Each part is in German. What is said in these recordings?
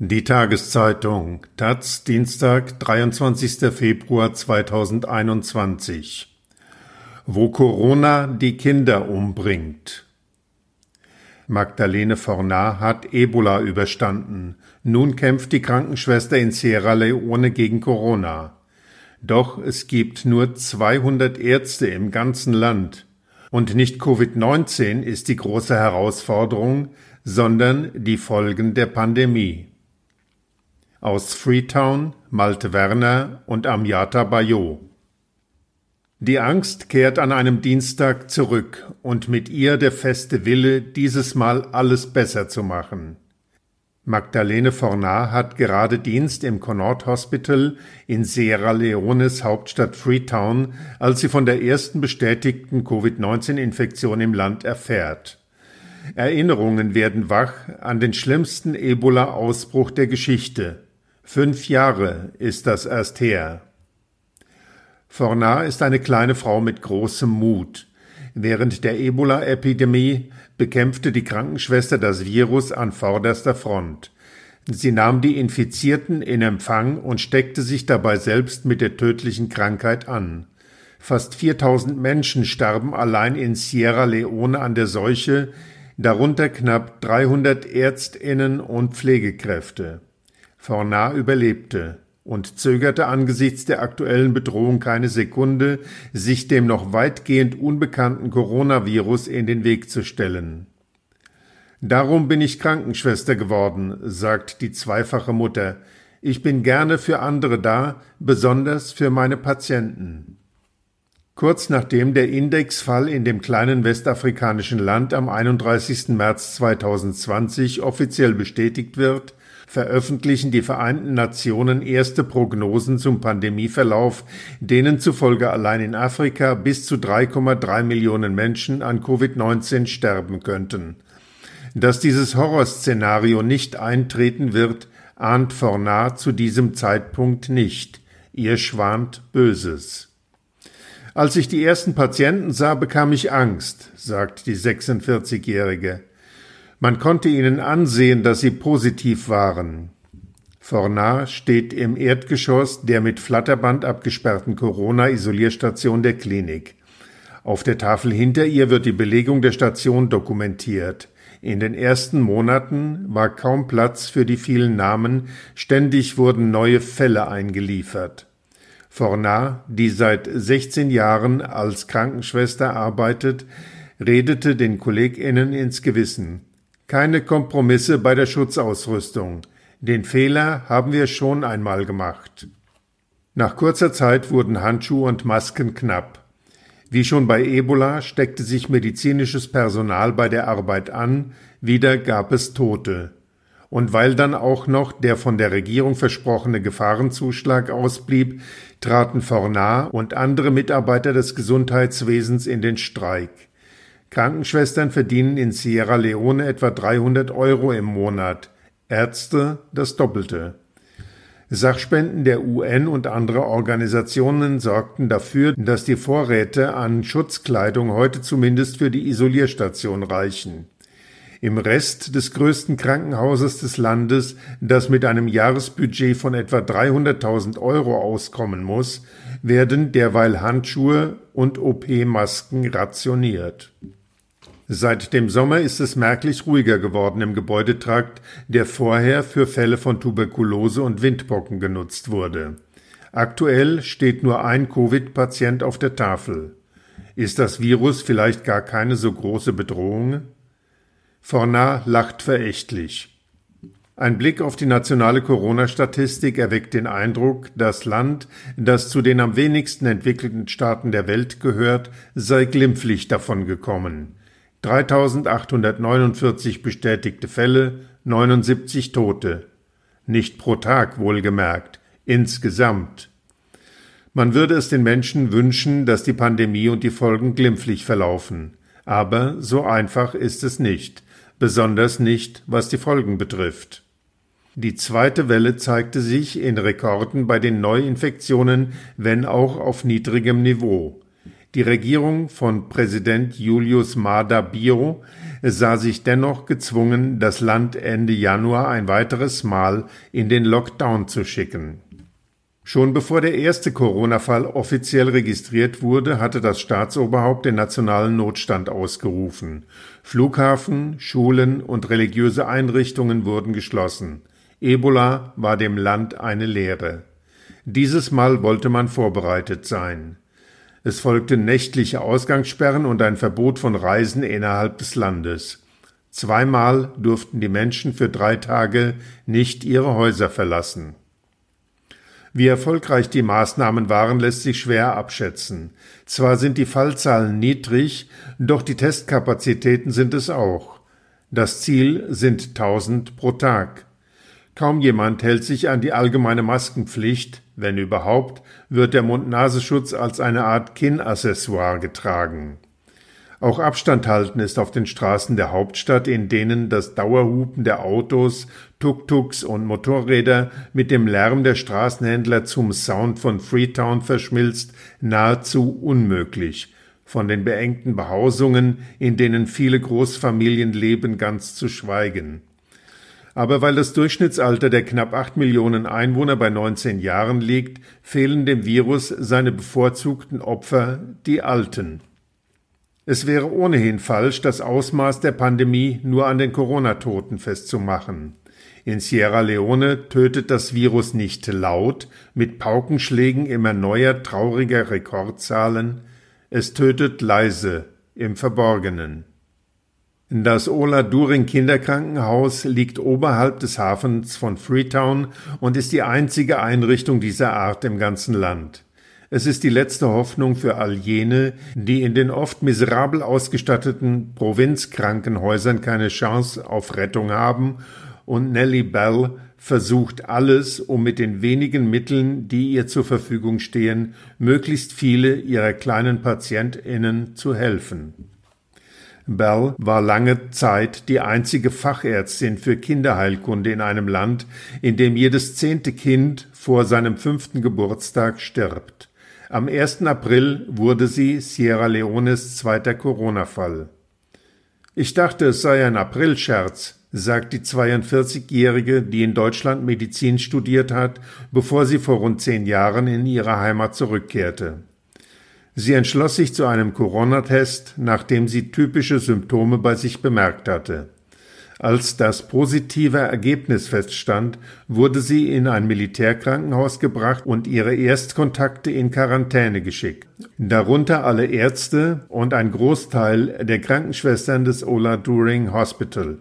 Die Tageszeitung Taz Dienstag, 23. Februar 2021 Wo Corona die Kinder umbringt. Magdalene Fornat hat Ebola überstanden. Nun kämpft die Krankenschwester in Sierra Leone gegen Corona. Doch es gibt nur 200 Ärzte im ganzen Land. Und nicht Covid-19 ist die große Herausforderung, sondern die Folgen der Pandemie aus Freetown, Malte Werner und Amjata Bayot. Die Angst kehrt an einem Dienstag zurück und mit ihr der feste Wille, dieses Mal alles besser zu machen. Magdalene Fornat hat gerade Dienst im Connaught Hospital in Sierra Leones Hauptstadt Freetown, als sie von der ersten bestätigten Covid-19-Infektion im Land erfährt. Erinnerungen werden wach an den schlimmsten Ebola-Ausbruch der Geschichte. Fünf Jahre ist das erst her. Fornat ist eine kleine Frau mit großem Mut. Während der Ebola-Epidemie bekämpfte die Krankenschwester das Virus an vorderster Front. Sie nahm die Infizierten in Empfang und steckte sich dabei selbst mit der tödlichen Krankheit an. Fast 4000 Menschen starben allein in Sierra Leone an der Seuche, darunter knapp 300 Ärztinnen und Pflegekräfte. Fornat überlebte und zögerte angesichts der aktuellen Bedrohung keine Sekunde, sich dem noch weitgehend unbekannten Coronavirus in den Weg zu stellen. Darum bin ich Krankenschwester geworden, sagt die zweifache Mutter. Ich bin gerne für andere da, besonders für meine Patienten. Kurz nachdem der Indexfall in dem kleinen westafrikanischen Land am 31. März 2020 offiziell bestätigt wird, veröffentlichen die Vereinten Nationen erste Prognosen zum Pandemieverlauf, denen zufolge allein in Afrika bis zu 3,3 Millionen Menschen an Covid-19 sterben könnten. Dass dieses Horrorszenario nicht eintreten wird, ahnt Fornat zu diesem Zeitpunkt nicht. Ihr schwant Böses. Als ich die ersten Patienten sah, bekam ich Angst, sagt die 46-Jährige. Man konnte ihnen ansehen, dass sie positiv waren. Fornat steht im Erdgeschoss der mit Flatterband abgesperrten Corona-Isolierstation der Klinik. Auf der Tafel hinter ihr wird die Belegung der Station dokumentiert. In den ersten Monaten war kaum Platz für die vielen Namen, ständig wurden neue Fälle eingeliefert. Fornat, die seit 16 Jahren als Krankenschwester arbeitet, redete den KollegInnen ins Gewissen. Keine Kompromisse bei der Schutzausrüstung. Den Fehler haben wir schon einmal gemacht. Nach kurzer Zeit wurden Handschuhe und Masken knapp. Wie schon bei Ebola steckte sich medizinisches Personal bei der Arbeit an, wieder gab es Tote. Und weil dann auch noch der von der Regierung versprochene Gefahrenzuschlag ausblieb, traten Fornat und andere Mitarbeiter des Gesundheitswesens in den Streik. Krankenschwestern verdienen in Sierra Leone etwa 300 Euro im Monat, Ärzte das Doppelte. Sachspenden der UN und anderer Organisationen sorgten dafür, dass die Vorräte an Schutzkleidung heute zumindest für die Isolierstation reichen. Im Rest des größten Krankenhauses des Landes, das mit einem Jahresbudget von etwa 300.000 Euro auskommen muss, werden derweil Handschuhe und OP-Masken rationiert. Seit dem Sommer ist es merklich ruhiger geworden im Gebäudetrakt, der vorher für Fälle von Tuberkulose und Windpocken genutzt wurde. Aktuell steht nur ein Covid-Patient auf der Tafel. Ist das Virus vielleicht gar keine so große Bedrohung? Fornat lacht verächtlich. Ein Blick auf die nationale Corona-Statistik erweckt den Eindruck, das Land, das zu den am wenigsten entwickelten Staaten der Welt gehört, sei glimpflich davon gekommen. 3849 bestätigte Fälle, 79 Tote. Nicht pro Tag wohlgemerkt, insgesamt. Man würde es den Menschen wünschen, dass die Pandemie und die Folgen glimpflich verlaufen. Aber so einfach ist es nicht, besonders nicht, was die Folgen betrifft. Die zweite Welle zeigte sich in Rekorden bei den Neuinfektionen, wenn auch auf niedrigem Niveau. Die Regierung von Präsident Julius Maada Bio sah sich dennoch gezwungen, das Land Ende Januar ein weiteres Mal in den Lockdown zu schicken. Schon bevor der erste Corona-Fall offiziell registriert wurde, hatte das Staatsoberhaupt den nationalen Notstand ausgerufen. Flughafen, Schulen und religiöse Einrichtungen wurden geschlossen. Ebola war dem Land eine Lehre. Dieses Mal wollte man vorbereitet sein. Es folgten nächtliche Ausgangssperren und ein Verbot von Reisen innerhalb des Landes. Zweimal durften die Menschen für drei Tage nicht ihre Häuser verlassen. Wie erfolgreich die Maßnahmen waren, lässt sich schwer abschätzen. Zwar sind die Fallzahlen niedrig, doch die Testkapazitäten sind es auch. Das Ziel sind 1000 pro Tag. Kaum jemand hält sich an die allgemeine Maskenpflicht, wenn überhaupt, wird der Mund-Nasenschutz als eine Art Kinnaccessoire getragen. Auch Abstand halten ist auf den Straßen der Hauptstadt, in denen das Dauerhupen der Autos, Tuk-Tuks und Motorräder mit dem Lärm der Straßenhändler zum Sound von Freetown verschmilzt, nahezu unmöglich, von den beengten Behausungen, in denen viele Großfamilien leben, ganz zu schweigen. Aber weil das Durchschnittsalter der knapp acht Millionen Einwohner bei 19 Jahren liegt, fehlen dem Virus seine bevorzugten Opfer, die Alten. Es wäre ohnehin falsch, das Ausmaß der Pandemie nur an den Corona-Toten festzumachen. In Sierra Leone tötet das Virus nicht laut, mit Paukenschlägen immer neuer trauriger Rekordzahlen, es tötet leise, im Verborgenen. Das Ola During Kinderkrankenhaus liegt oberhalb des Hafens von Freetown und ist die einzige Einrichtung dieser Art im ganzen Land. Es ist die letzte Hoffnung für all jene, die in den oft miserabel ausgestatteten Provinzkrankenhäusern keine Chance auf Rettung haben, und Nellie Bell versucht alles, um mit den wenigen Mitteln, die ihr zur Verfügung stehen, möglichst viele ihrer kleinen Patientinnen zu helfen. Bell war lange Zeit die einzige Fachärztin für Kinderheilkunde in einem Land, in dem jedes zehnte Kind vor seinem fünften Geburtstag stirbt. Am 1. April wurde sie Sierra Leones zweiter Corona-Fall. Ich dachte, es sei ein Aprilscherz, sagt die 42-Jährige, die in Deutschland Medizin studiert hat, bevor sie vor rund zehn Jahren in ihre Heimat zurückkehrte. Sie entschloss sich zu einem Corona-Test, nachdem sie typische Symptome bei sich bemerkt hatte. Als das positive Ergebnis feststand, wurde sie in ein Militärkrankenhaus gebracht und ihre Erstkontakte in Quarantäne geschickt, darunter alle Ärzte und ein Großteil der Krankenschwestern des Ola During Hospital.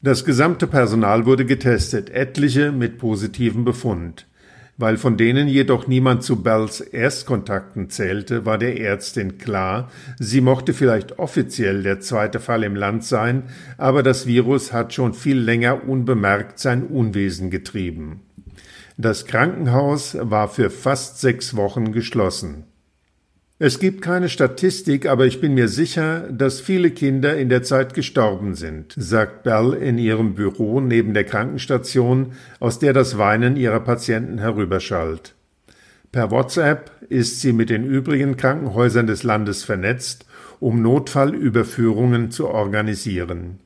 Das gesamte Personal wurde getestet, etliche mit positivem Befund. Weil von denen jedoch niemand zu Bells Erstkontakten zählte, war der Ärztin klar, sie mochte vielleicht offiziell der zweite Fall im Land sein, aber das Virus hat schon viel länger unbemerkt sein Unwesen getrieben. Das Krankenhaus war für fast sechs Wochen geschlossen. Es gibt keine Statistik, aber ich bin mir sicher, dass viele Kinder in der Zeit gestorben sind, sagt Bell in ihrem Büro neben der Krankenstation, aus der das Weinen ihrer Patienten herüberschallt. Per WhatsApp ist sie mit den übrigen Krankenhäusern des Landes vernetzt, um Notfallüberführungen zu organisieren.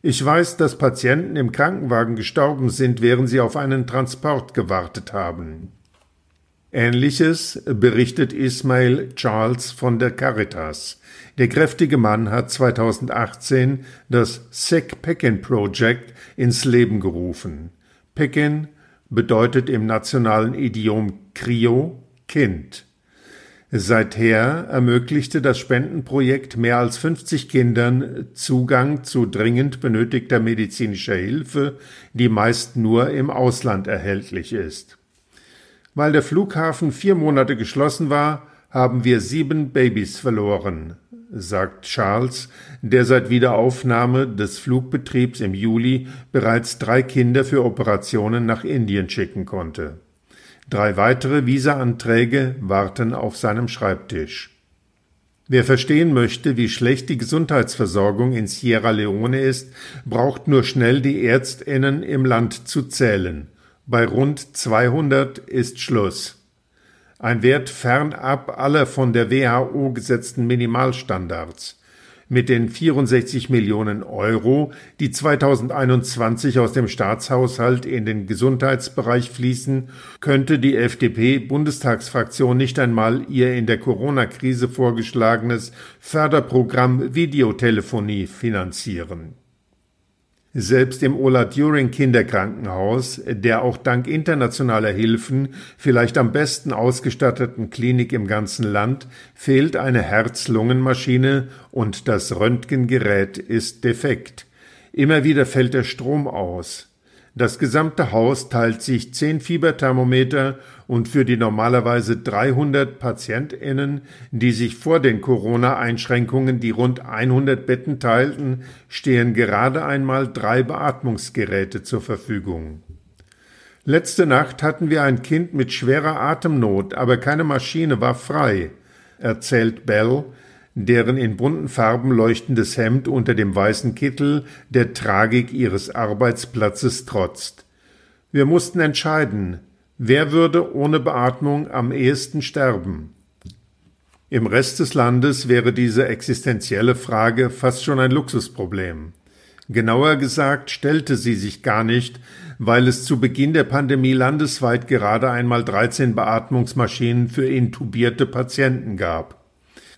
Ich weiß, dass Patienten im Krankenwagen gestorben sind, während sie auf einen Transport gewartet haben. Ähnliches berichtet Ismail Charles von der Caritas. Der kräftige Mann hat 2018 das Sek Pekin Project ins Leben gerufen. Pekin bedeutet im nationalen Idiom Krio Kind. Seither ermöglichte das Spendenprojekt mehr als 50 Kindern Zugang zu dringend benötigter medizinischer Hilfe, die meist nur im Ausland erhältlich ist. Weil der Flughafen vier Monate geschlossen war, haben wir sieben Babys verloren, sagt Charles, der seit Wiederaufnahme des Flugbetriebs im Juli bereits drei Kinder für Operationen nach Indien schicken konnte. Drei weitere Visaanträge warten auf seinem Schreibtisch. Wer verstehen möchte, wie schlecht die Gesundheitsversorgung in Sierra Leone ist, braucht nur schnell die Ärztinnen im Land zu zählen. Bei rund 200 ist Schluss. Ein Wert fernab aller von der WHO gesetzten Minimalstandards. Mit den 64 Millionen Euro, die 2021 aus dem Staatshaushalt in den Gesundheitsbereich fließen, könnte die FDP-Bundestagsfraktion nicht einmal ihr in der Corona-Krise vorgeschlagenes Förderprogramm Videotelefonie finanzieren. Selbst im Ola During Kinderkrankenhaus, der auch dank internationaler Hilfen vielleicht am besten ausgestatteten Klinik im ganzen Land, fehlt eine Herz-Lungen-Maschine und das Röntgengerät ist defekt. Immer wieder fällt der Strom aus. Das gesamte Haus teilt sich zehn Fieberthermometer und für die normalerweise 300 PatientInnen, die sich vor den Corona-Einschränkungen die rund 100 Betten teilten, stehen gerade einmal drei Beatmungsgeräte zur Verfügung. Letzte Nacht hatten wir ein Kind mit schwerer Atemnot, aber keine Maschine war frei, erzählt Bell, deren in bunten Farben leuchtendes Hemd unter dem weißen Kittel der Tragik ihres Arbeitsplatzes trotzt. Wir mussten entscheiden, wer würde ohne Beatmung am ehesten sterben. Im Rest des Landes wäre diese existenzielle Frage fast schon ein Luxusproblem. Genauer gesagt stellte sie sich gar nicht, weil es zu Beginn der Pandemie landesweit gerade einmal 13 Beatmungsmaschinen für intubierte Patienten gab.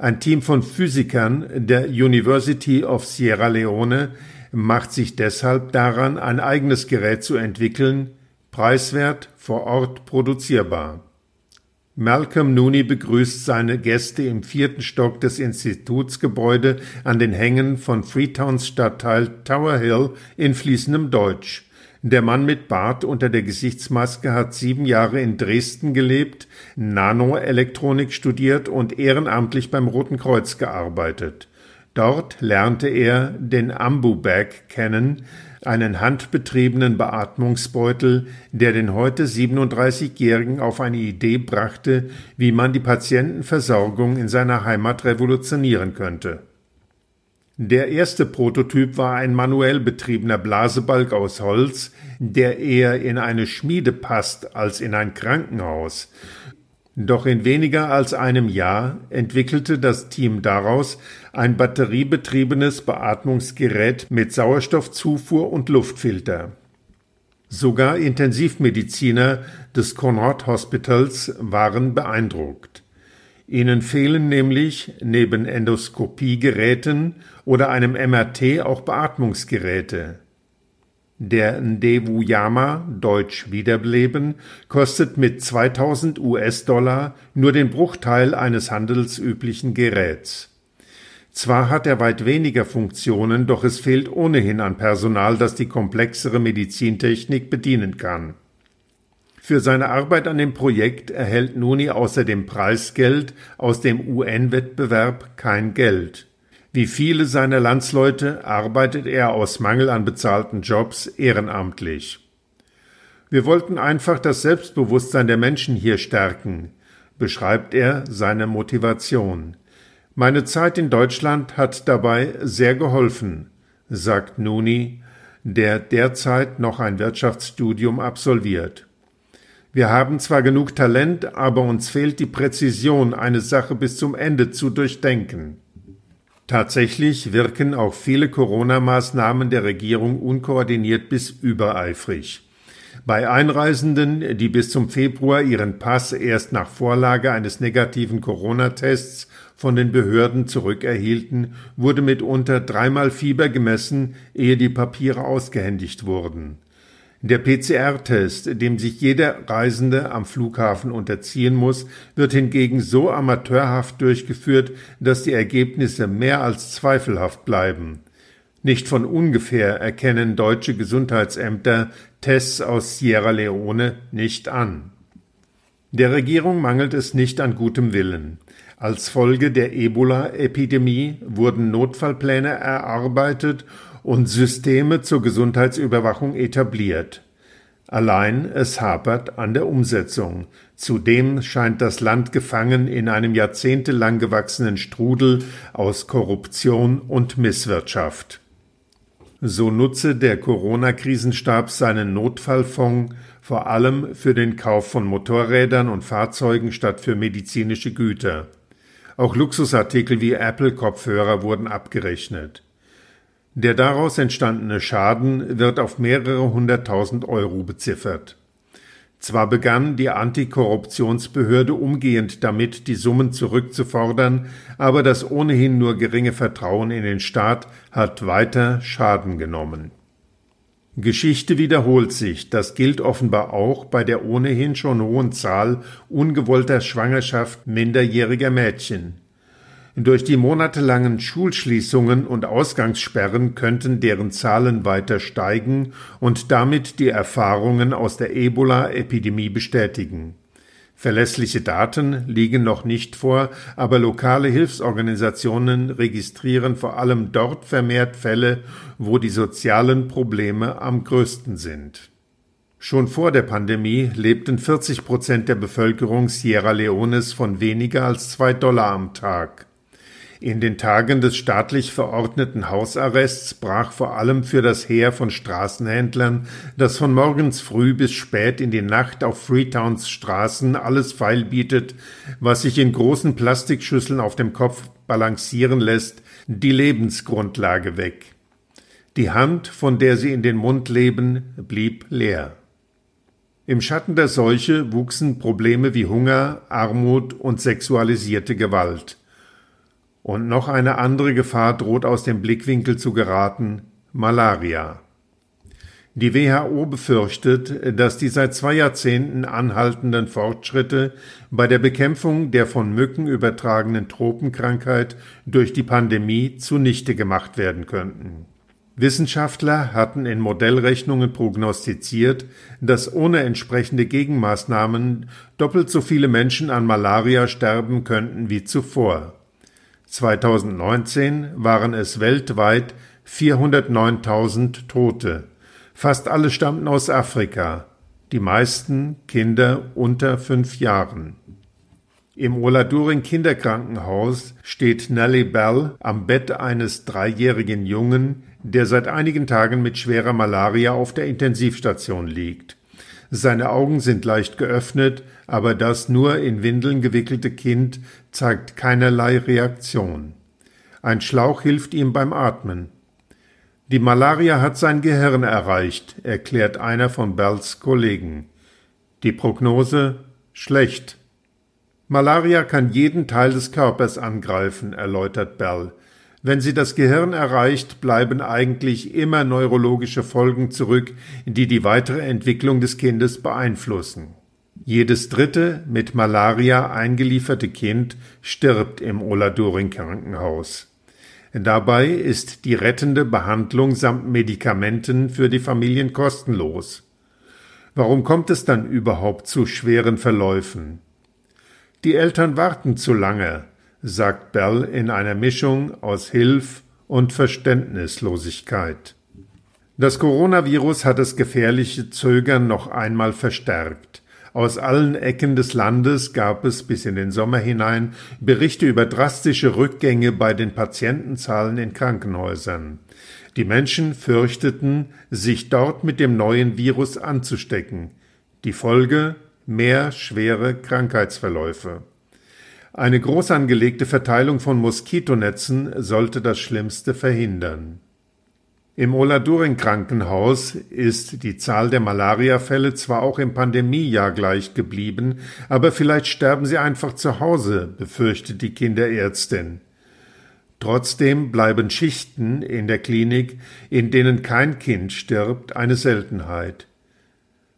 Ein Team von Physikern der University of Sierra Leone macht sich deshalb daran, ein eigenes Gerät zu entwickeln, preiswert, vor Ort produzierbar. Malcolm Nooney begrüßt seine Gäste im vierten Stock des Institutsgebäude an den Hängen von Freetowns Stadtteil Tower Hill in fließendem Deutsch. Der Mann mit Bart unter der Gesichtsmaske hat sieben Jahre in Dresden gelebt, Nanoelektronik studiert und ehrenamtlich beim Roten Kreuz gearbeitet. Dort lernte er den Ambu-Bag kennen, einen handbetriebenen Beatmungsbeutel, der den heute 37-Jährigen auf eine Idee brachte, wie man die Patientenversorgung in seiner Heimat revolutionieren könnte. Der erste Prototyp war ein manuell betriebener Blasebalg aus Holz, der eher in eine Schmiede passt als in ein Krankenhaus. Doch in weniger als einem Jahr entwickelte das Team daraus ein batteriebetriebenes Beatmungsgerät mit Sauerstoffzufuhr und Luftfilter. Sogar Intensivmediziner des Conrad Hospitals waren beeindruckt. Ihnen fehlen nämlich neben Endoskopiegeräten oder einem MRT auch Beatmungsgeräte. Der Ndevuyama, deutsch Wiederbeleben, kostet mit 2000 US-Dollar nur den Bruchteil eines handelsüblichen Geräts. Zwar hat er weit weniger Funktionen, doch es fehlt ohnehin an Personal, das die komplexere Medizintechnik bedienen kann. Für seine Arbeit an dem Projekt erhält Nuni außerdem Preisgeld aus dem UN-Wettbewerb kein Geld. Wie viele seiner Landsleute arbeitet er aus Mangel an bezahlten Jobs ehrenamtlich. Wir wollten einfach das Selbstbewusstsein der Menschen hier stärken, beschreibt er seine Motivation. Meine Zeit in Deutschland hat dabei sehr geholfen, sagt Nuni, der derzeit noch ein Wirtschaftsstudium absolviert. Wir haben zwar genug Talent, aber uns fehlt die Präzision, eine Sache bis zum Ende zu durchdenken. Tatsächlich wirken auch viele Corona-Maßnahmen der Regierung unkoordiniert bis übereifrig. Bei Einreisenden, die bis zum Februar ihren Pass erst nach Vorlage eines negativen Corona-Tests von den Behörden zurückerhielten, wurde mitunter dreimal Fieber gemessen, ehe die Papiere ausgehändigt wurden. Der PCR-Test, dem sich jeder Reisende am Flughafen unterziehen muss, wird hingegen so amateurhaft durchgeführt, dass die Ergebnisse mehr als zweifelhaft bleiben. Nicht von ungefähr erkennen deutsche Gesundheitsämter Tests aus Sierra Leone nicht an. Der Regierung mangelt es nicht an gutem Willen. Als Folge der Ebola-Epidemie wurden Notfallpläne erarbeitet und Systeme zur Gesundheitsüberwachung etabliert. Allein es hapert an der Umsetzung. Zudem scheint das Land gefangen in einem jahrzehntelang gewachsenen Strudel aus Korruption und Misswirtschaft. So nutze der Corona-Krisenstab seinen Notfallfonds vor allem für den Kauf von Motorrädern und Fahrzeugen statt für medizinische Güter. Auch Luxusartikel wie Apple-Kopfhörer wurden abgerechnet. Der daraus entstandene Schaden wird auf mehrere hunderttausend Euro beziffert. Zwar begann die Antikorruptionsbehörde umgehend damit, die Summen zurückzufordern, aber das ohnehin nur geringe Vertrauen in den Staat hat weiter Schaden genommen. Geschichte wiederholt sich, das gilt offenbar auch bei der ohnehin schon hohen Zahl ungewollter Schwangerschaft minderjähriger Mädchen. Durch die monatelangen Schulschließungen und Ausgangssperren könnten deren Zahlen weiter steigen und damit die Erfahrungen aus der Ebola-Epidemie bestätigen. Verlässliche Daten liegen noch nicht vor, aber lokale Hilfsorganisationen registrieren vor allem dort vermehrt Fälle, wo die sozialen Probleme am größten sind. Schon vor der Pandemie lebten 40 Prozent der Bevölkerung Sierra Leones von weniger als zwei Dollar am Tag. In den Tagen des staatlich verordneten Hausarrests brach vor allem für das Heer von Straßenhändlern, das von morgens früh bis spät in die Nacht auf Freetowns Straßen alles feil bietet, was sich in großen Plastikschüsseln auf dem Kopf balancieren lässt, die Lebensgrundlage weg. Die Hand, von der sie in den Mund leben, blieb leer. Im Schatten der Seuche wuchsen Probleme wie Hunger, Armut und sexualisierte Gewalt. Und noch eine andere Gefahr droht aus dem Blickwinkel zu geraten Malaria. Die WHO befürchtet, dass die seit zwei Jahrzehnten anhaltenden Fortschritte bei der Bekämpfung der von Mücken übertragenen Tropenkrankheit durch die Pandemie zunichte gemacht werden könnten. Wissenschaftler hatten in Modellrechnungen prognostiziert, dass ohne entsprechende Gegenmaßnahmen doppelt so viele Menschen an Malaria sterben könnten wie zuvor. 2019 waren es weltweit 409.000 Tote. Fast alle stammten aus Afrika, die meisten Kinder unter fünf Jahren. Im Oladuring Kinderkrankenhaus steht Nellie Bell am Bett eines dreijährigen Jungen, der seit einigen Tagen mit schwerer Malaria auf der Intensivstation liegt. Seine Augen sind leicht geöffnet, aber das nur in Windeln gewickelte Kind zeigt keinerlei Reaktion. Ein Schlauch hilft ihm beim Atmen. Die Malaria hat sein Gehirn erreicht, erklärt einer von Bells Kollegen. Die Prognose schlecht. Malaria kann jeden Teil des Körpers angreifen, erläutert Bell. Wenn sie das Gehirn erreicht, bleiben eigentlich immer neurologische Folgen zurück, die die weitere Entwicklung des Kindes beeinflussen. Jedes dritte mit Malaria eingelieferte Kind stirbt im Oladuring Krankenhaus. Dabei ist die rettende Behandlung samt Medikamenten für die Familien kostenlos. Warum kommt es dann überhaupt zu schweren Verläufen? Die Eltern warten zu lange, sagt Bell in einer Mischung aus Hilf und Verständnislosigkeit. Das Coronavirus hat das gefährliche Zögern noch einmal verstärkt. Aus allen Ecken des Landes gab es bis in den Sommer hinein Berichte über drastische Rückgänge bei den Patientenzahlen in Krankenhäusern. Die Menschen fürchteten, sich dort mit dem neuen Virus anzustecken. Die Folge mehr schwere Krankheitsverläufe. Eine groß angelegte Verteilung von Moskitonetzen sollte das Schlimmste verhindern. Im Oladuring Krankenhaus ist die Zahl der Malariafälle zwar auch im Pandemiejahr gleich geblieben, aber vielleicht sterben sie einfach zu Hause, befürchtet die Kinderärztin. Trotzdem bleiben Schichten in der Klinik, in denen kein Kind stirbt, eine Seltenheit.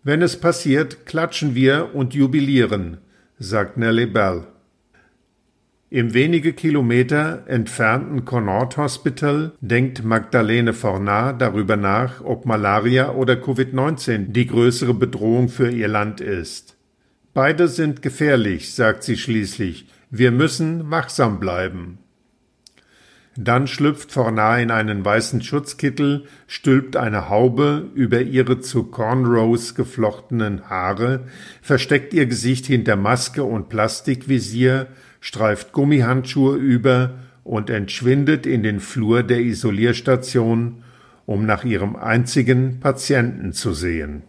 Wenn es passiert, klatschen wir und jubilieren, sagt Nellie Bell. Im wenige Kilometer entfernten Connaught Hospital denkt Magdalene Fornat darüber nach, ob Malaria oder Covid-19 die größere Bedrohung für ihr Land ist. Beide sind gefährlich, sagt sie schließlich. Wir müssen wachsam bleiben. Dann schlüpft Fornat in einen weißen Schutzkittel, stülpt eine Haube über ihre zu Cornrows geflochtenen Haare, versteckt ihr Gesicht hinter Maske und Plastikvisier, streift Gummihandschuhe über und entschwindet in den Flur der Isolierstation, um nach ihrem einzigen Patienten zu sehen.